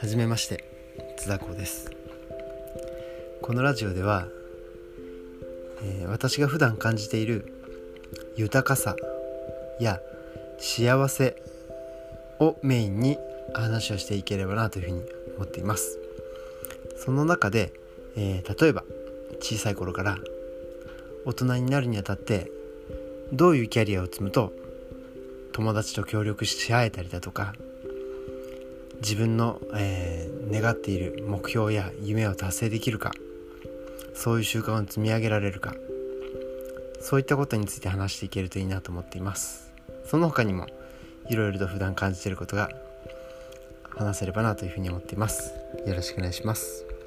はじめまして津田子です。このラジオでは、えー、私が普段感じている豊かさや幸せをメインに話をしていければなというふうに思っています。その中で、えー、例えば小さい頃から大人になるにあたってどういうキャリアを積むと友達と協力し合えたりだとか自分の、えー、願っている目標や夢を達成できるかそういう習慣を積み上げられるかそういったことについて話していけるといいなと思っています。その他にもいろいろと普段感じていることが話せればなというふうに思っています。よろしくお願いします。